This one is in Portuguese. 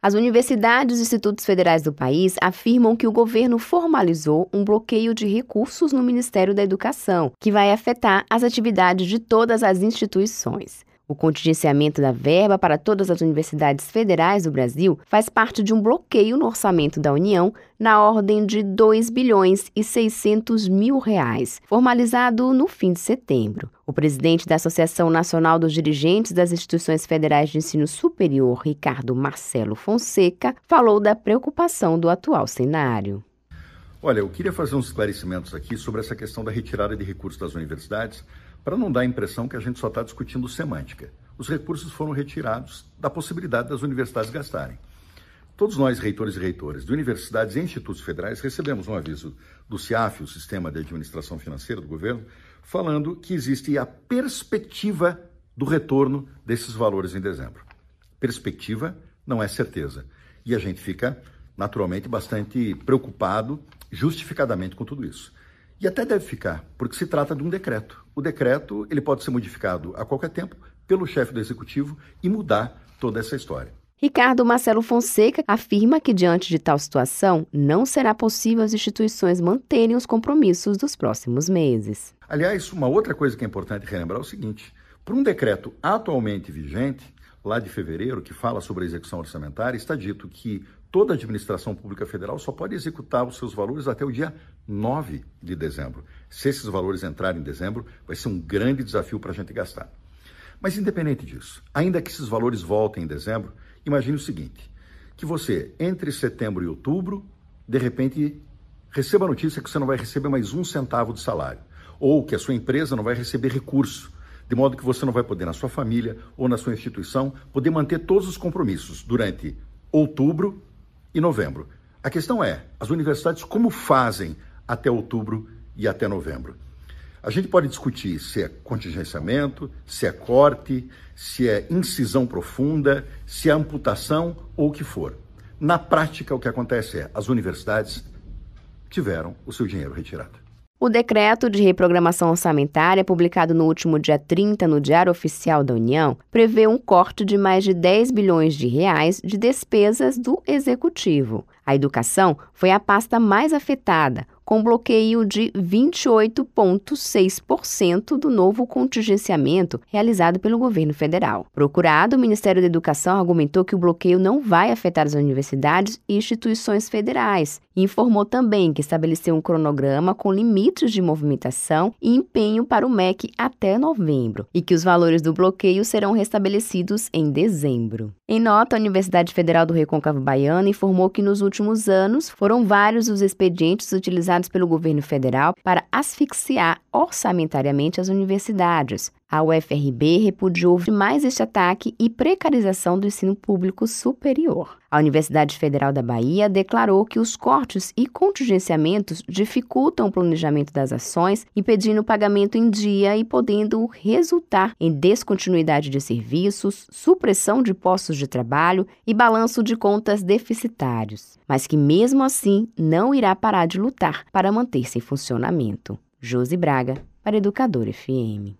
As universidades e institutos federais do país afirmam que o governo formalizou um bloqueio de recursos no Ministério da Educação, que vai afetar as atividades de todas as instituições. O contingenciamento da verba para todas as universidades federais do Brasil faz parte de um bloqueio no orçamento da União na ordem de 2 bilhões e 600 mil reais, formalizado no fim de setembro. O presidente da Associação Nacional dos Dirigentes das Instituições Federais de Ensino Superior, Ricardo Marcelo Fonseca, falou da preocupação do atual cenário. Olha, eu queria fazer uns esclarecimentos aqui sobre essa questão da retirada de recursos das universidades para não dar a impressão que a gente só está discutindo semântica. Os recursos foram retirados da possibilidade das universidades gastarem. Todos nós, reitores e reitores de universidades e institutos federais, recebemos um aviso do CIAF, o Sistema de Administração Financeira do Governo, falando que existe a perspectiva do retorno desses valores em dezembro. Perspectiva não é certeza. E a gente fica, naturalmente, bastante preocupado, justificadamente, com tudo isso. E até deve ficar, porque se trata de um decreto. O decreto ele pode ser modificado a qualquer tempo pelo chefe do executivo e mudar toda essa história. Ricardo Marcelo Fonseca afirma que, diante de tal situação, não será possível as instituições manterem os compromissos dos próximos meses. Aliás, uma outra coisa que é importante relembrar é o seguinte: por um decreto atualmente vigente, lá de fevereiro, que fala sobre a execução orçamentária, está dito que toda a administração pública federal só pode executar os seus valores até o dia 9 de dezembro. Se esses valores entrarem em dezembro, vai ser um grande desafio para a gente gastar. Mas independente disso, ainda que esses valores voltem em dezembro, imagine o seguinte: que você, entre setembro e outubro, de repente receba a notícia que você não vai receber mais um centavo de salário, ou que a sua empresa não vai receber recurso de modo que você não vai poder, na sua família ou na sua instituição, poder manter todos os compromissos durante outubro e novembro. A questão é, as universidades como fazem até outubro e até novembro? A gente pode discutir se é contingenciamento, se é corte, se é incisão profunda, se é amputação ou o que for. Na prática, o que acontece é as universidades tiveram o seu dinheiro retirado. O decreto de reprogramação orçamentária, publicado no último dia 30 no Diário Oficial da União, prevê um corte de mais de 10 bilhões de reais de despesas do executivo. A educação foi a pasta mais afetada, com bloqueio de 28,6% do novo contingenciamento realizado pelo governo federal. Procurado, o Ministério da Educação argumentou que o bloqueio não vai afetar as universidades e instituições federais informou também que estabeleceu um cronograma com limites de movimentação e empenho para o MEC até novembro e que os valores do bloqueio serão restabelecidos em dezembro. Em nota, a Universidade Federal do Recôncavo Baiano informou que nos últimos anos foram vários os expedientes utilizados pelo governo federal para asfixiar orçamentariamente as universidades. A UFRB repudiou mais este ataque e precarização do ensino público superior. A Universidade Federal da Bahia declarou que os cortes e contingenciamentos dificultam o planejamento das ações, impedindo o pagamento em dia e podendo resultar em descontinuidade de serviços, supressão de postos de trabalho e balanço de contas deficitários, mas que mesmo assim não irá parar de lutar para manter-se em funcionamento. Josi Braga, para Educador FM.